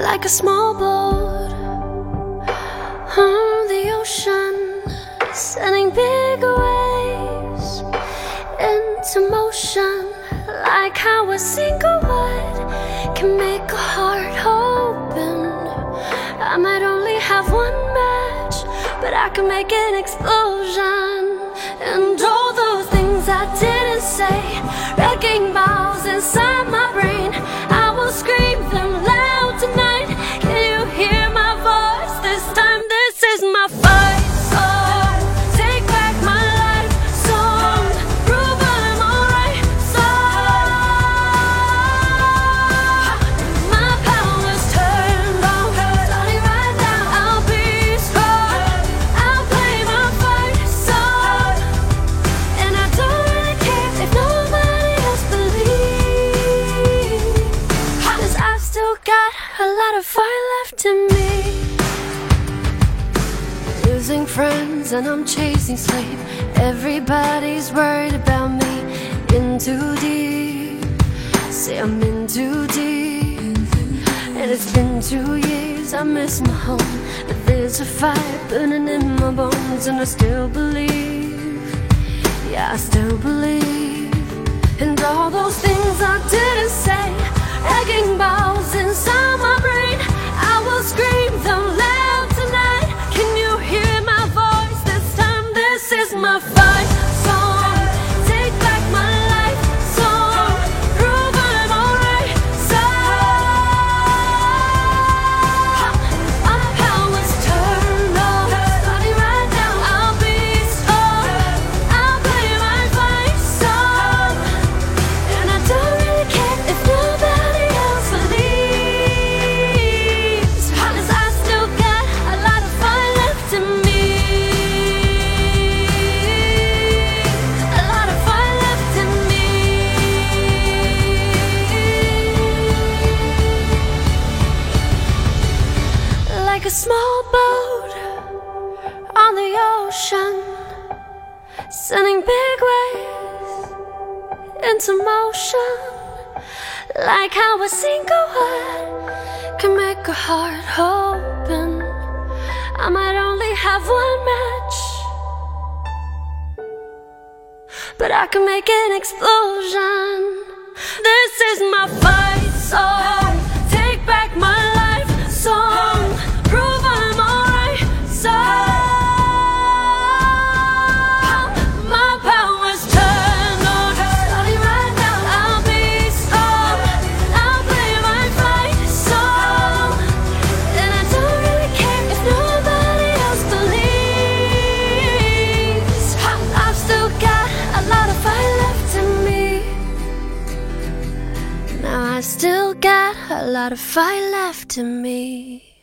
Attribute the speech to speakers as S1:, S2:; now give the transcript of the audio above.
S1: like a small boat on the ocean, sending big waves into motion, like how a single word can make a heart open. I might only have one match, but I can make an explosion, and is my fight song. Take back my life song. Prove I'm alright song. My power's turned on. Starting right now, I'll be strong. I'll play my fight song. And I don't really care if nobody else believes. Cause I've still got a lot of fire left in me. Losing friends and I'm chasing sleep. Everybody's worried about me. In too deep. Say I'm in too deep. And it's been two years, I miss my home. But there's a fire burning in my bones, and I still believe. Yeah, I still believe. Is my fight Like a small boat on the ocean, sending big waves into motion. Like how a single word can make a heart open. I might only have one match, but I can make an explosion. This is my fight song. I still got a lot of fight left in me.